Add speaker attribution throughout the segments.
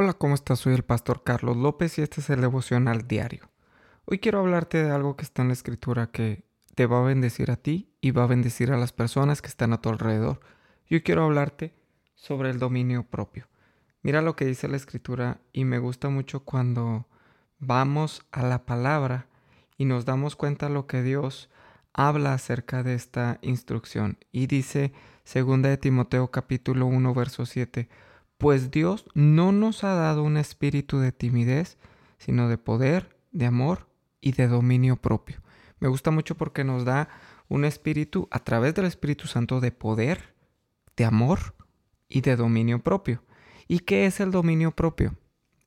Speaker 1: Hola, ¿cómo estás? Soy el pastor Carlos López y este es el devocional diario. Hoy quiero hablarte de algo que está en la escritura que te va a bendecir a ti y va a bendecir a las personas que están a tu alrededor. Yo quiero hablarte sobre el dominio propio. Mira lo que dice la escritura y me gusta mucho cuando vamos a la palabra y nos damos cuenta lo que Dios habla acerca de esta instrucción. Y dice 2 de Timoteo capítulo 1 verso 7, pues Dios no nos ha dado un espíritu de timidez, sino de poder, de amor y de dominio propio. Me gusta mucho porque nos da un espíritu a través del Espíritu Santo de poder, de amor y de dominio propio. ¿Y qué es el dominio propio?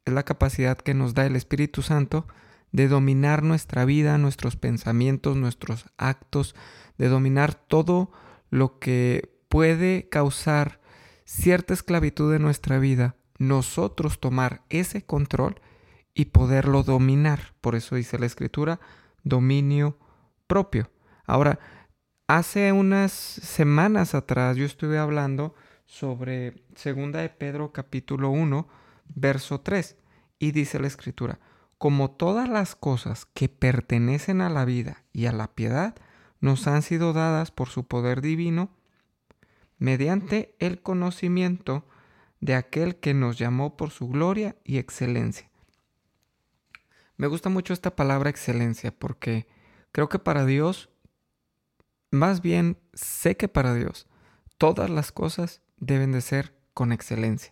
Speaker 1: Es la capacidad que nos da el Espíritu Santo de dominar nuestra vida, nuestros pensamientos, nuestros actos, de dominar todo lo que puede causar cierta esclavitud de nuestra vida, nosotros tomar ese control y poderlo dominar. Por eso dice la escritura, dominio propio. Ahora, hace unas semanas atrás yo estuve hablando sobre segunda de Pedro capítulo 1, verso 3, y dice la escritura, como todas las cosas que pertenecen a la vida y a la piedad nos han sido dadas por su poder divino, mediante el conocimiento de aquel que nos llamó por su gloria y excelencia. Me gusta mucho esta palabra excelencia porque creo que para Dios, más bien sé que para Dios, todas las cosas deben de ser con excelencia.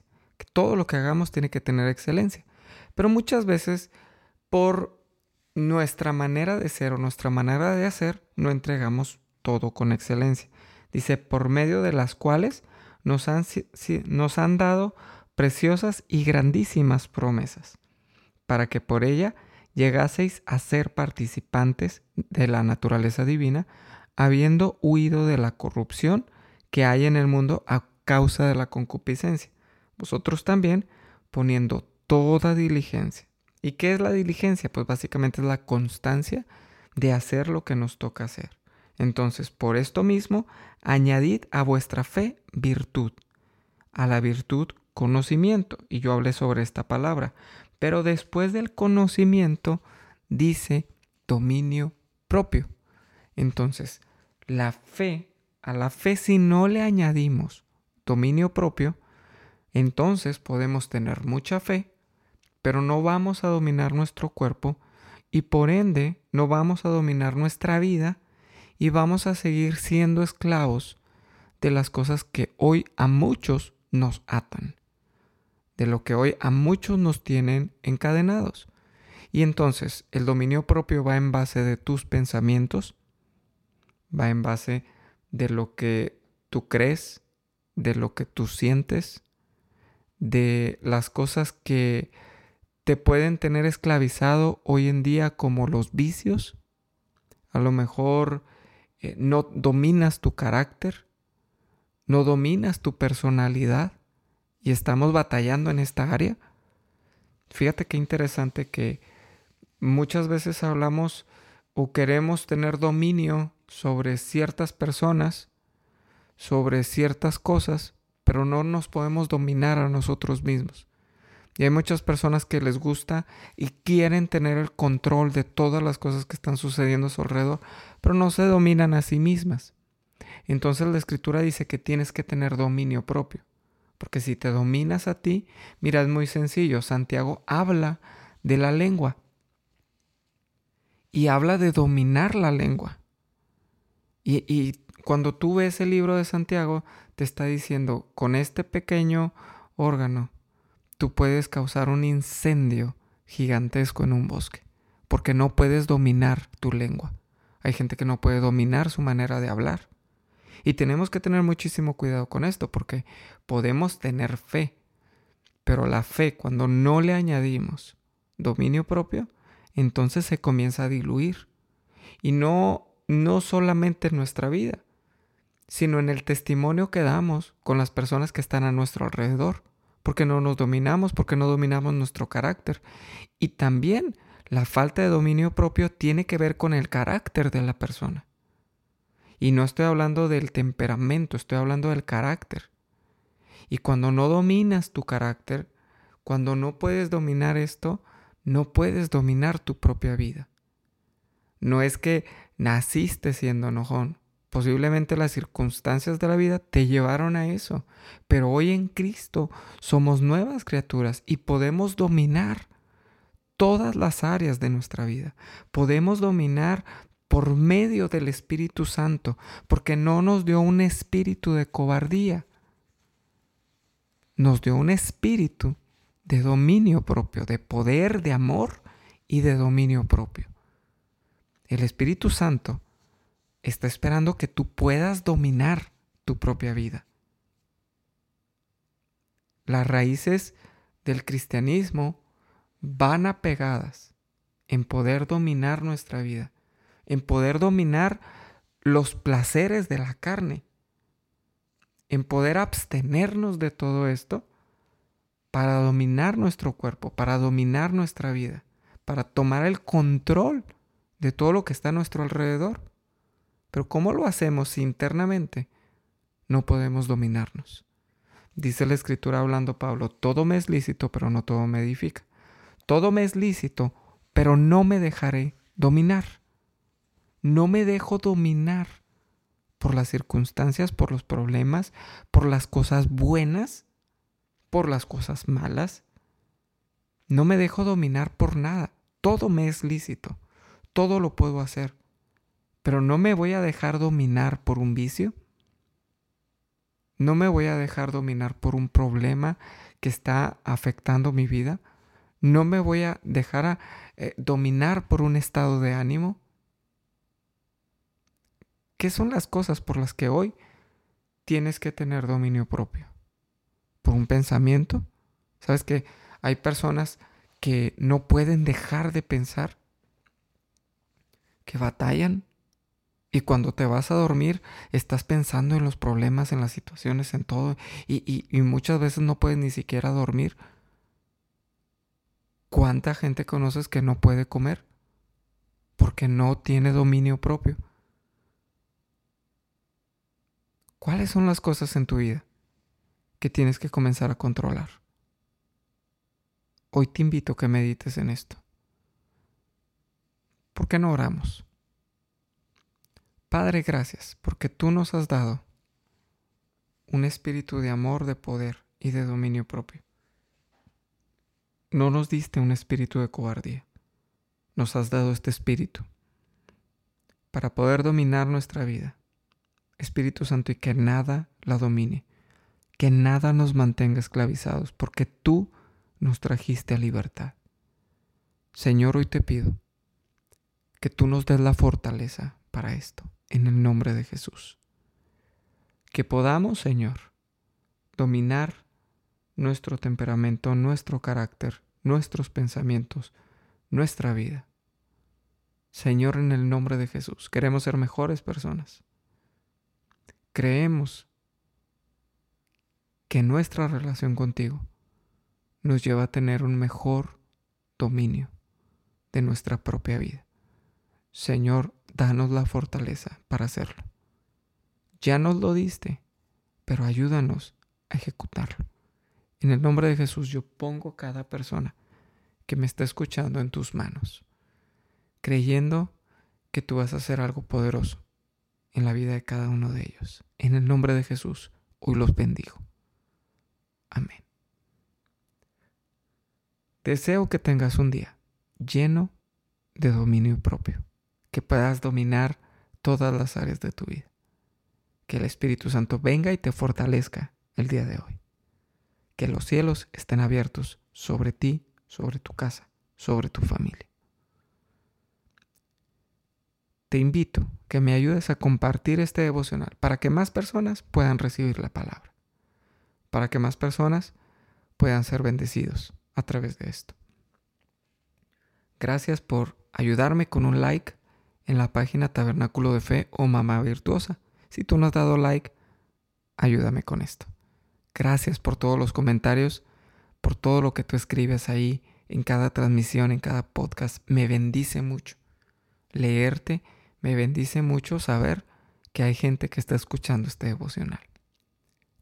Speaker 1: Todo lo que hagamos tiene que tener excelencia. Pero muchas veces por nuestra manera de ser o nuestra manera de hacer, no entregamos todo con excelencia. Dice, por medio de las cuales nos han, dado preciosas y grandísimas promesas, para que por ella llegaseis a ser participantes de la naturaleza divina, habiendo huido de la corrupción que hay en el mundo a causa de la concupiscencia. Vosotros también poniendo toda diligencia. ¿Y qué es la diligencia? Pues básicamente es la constancia de hacer lo que nos toca hacer. Entonces, por esto mismo, añadid a vuestra fe virtud, a la virtud conocimiento. Y yo hablé sobre esta palabra. Pero después del conocimiento dice dominio propio. Entonces, la fe, a la fe si no le añadimos dominio propio, entonces podemos tener mucha fe, pero no vamos a dominar nuestro cuerpo y por ende no vamos a dominar nuestra vida y vamos a seguir siendo esclavos de las cosas que hoy a muchos nos atan, de lo que hoy a muchos nos tienen encadenados. Y entonces el dominio propio va en base de tus pensamientos, va en base de lo que tú crees, de lo que tú sientes, de las cosas que te pueden tener esclavizado hoy en día como los vicios. A lo mejor eh, no dominas tu carácter, no dominas tu personalidad y estamos batallando en esta área. Fíjate qué interesante que muchas veces hablamos o queremos tener dominio sobre ciertas personas, sobre ciertas cosas, pero no nos podemos dominar a nosotros mismos. Y hay muchas personas que les gusta y quieren tener el control de todas las cosas que están sucediendo a su alrededor, pero no se dominan a sí mismas. Entonces la escritura dice que tienes que tener dominio propio. Porque si te dominas a ti, mira, es muy sencillo. Santiago habla de la lengua. Y habla de dominar la lengua. Y, y cuando tú ves el libro de Santiago, te está diciendo, con este pequeño órgano, tú puedes causar un incendio gigantesco en un bosque, porque no puedes dominar tu lengua. Hay gente que no puede dominar su manera de hablar. Y tenemos que tener muchísimo cuidado con esto, porque podemos tener fe, pero la fe cuando no le añadimos dominio propio, entonces se comienza a diluir. Y no, no solamente en nuestra vida, sino en el testimonio que damos con las personas que están a nuestro alrededor porque no nos dominamos, porque no dominamos nuestro carácter. Y también la falta de dominio propio tiene que ver con el carácter de la persona. Y no estoy hablando del temperamento, estoy hablando del carácter. Y cuando no dominas tu carácter, Cuando no puedes dominar esto, no puedes dominar tu propia vida. No es que naciste siendo enojón. Posiblemente las circunstancias de la vida te llevaron a eso. Pero hoy en Cristo somos nuevas criaturas y podemos dominar todas las áreas de nuestra vida. Podemos dominar por medio del Espíritu Santo, porque no nos dio un espíritu de cobardía, nos dio un espíritu de dominio propio, de poder, de amor y de dominio propio. El Espíritu Santo está esperando que tú puedas dominar tu propia vida. Las raíces del cristianismo van apegadas en poder dominar nuestra vida, en poder dominar los placeres de la carne, en poder abstenernos de todo esto para dominar nuestro cuerpo, para dominar nuestra vida, para tomar el control de todo lo que está a nuestro alrededor. Pero ¿cómo lo hacemos si internamente no podemos dominarnos? Dice la escritura hablando Pablo, todo me es lícito, pero no todo me edifica. Todo me es lícito, pero no me dejaré dominar. No me dejo dominar por las circunstancias, por los problemas, por las cosas buenas por las cosas malas. No me dejo dominar por nada. Todo me es lícito. Todo lo puedo hacer. Pero no me voy a dejar dominar por un vicio. No me voy a dejar dominar por un problema que está afectando mi vida. No me voy a dejar eh, dominar por un estado de ánimo. ¿Qué son las cosas por las que hoy tienes que tener dominio propio? por un pensamiento. ¿Sabes que hay personas que no pueden dejar de pensar? Que batallan. Y cuando te vas a dormir, estás pensando en los problemas, en las situaciones, en todo. Y, y muchas veces no puedes ni siquiera dormir. ¿Cuánta gente conoces que no puede comer? Porque no tiene dominio propio. ¿Cuáles son las cosas en tu vida que tienes que comenzar a controlar. Hoy te invito a que medites en esto. ¿Por qué no oramos? Padre, gracias porque tú nos has dado un espíritu de amor, de poder y de dominio propio. No nos diste un espíritu de cobardía. Nos has dado este espíritu para poder dominar nuestra vida. Espíritu Santo y que nada la domine que nada nos mantenga esclavizados, porque tú nos trajiste a libertad. Señor, hoy te pido que tú nos des la fortaleza para esto, en el nombre de Jesús. Que podamos, Señor, dominar nuestro temperamento, nuestro carácter, nuestros pensamientos, nuestra vida. Señor, en el nombre de Jesús, queremos ser mejores personas. Creemos que nuestra relación contigo nos lleva a tener un mejor dominio de nuestra propia vida. Señor, danos la fortaleza para hacerlo. Ya nos lo diste, pero ayúdanos a ejecutarlo. En el nombre de Jesús yo pongo cada persona que me está escuchando en tus manos, creyendo que tú vas a hacer algo poderoso en la vida de cada uno de ellos. En el nombre de Jesús, hoy los bendigo. Amén. Deseo que tengas un día lleno de dominio propio, que puedas dominar todas las áreas de tu vida. Que el Espíritu Santo venga y te fortalezca el día de hoy. Que los cielos estén abiertos sobre ti, sobre tu casa, sobre tu familia. Te invito que me ayudes a compartir este devocional para que más personas puedan recibir la palabra para que más personas puedan ser bendecidos a través de esto. Gracias por ayudarme con un like en la página Tabernáculo de Fe o Mamá Virtuosa. Si tú no has dado like, ayúdame con esto. Gracias por todos los comentarios, por todo lo que tú escribes ahí en cada transmisión, en cada podcast. Me bendice mucho. Leerte me bendice mucho saber que hay gente que está escuchando este devocional.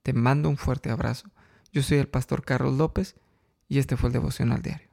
Speaker 1: Te mando un fuerte abrazo. Yo soy el pastor Carlos López Y este fue el devocional diario.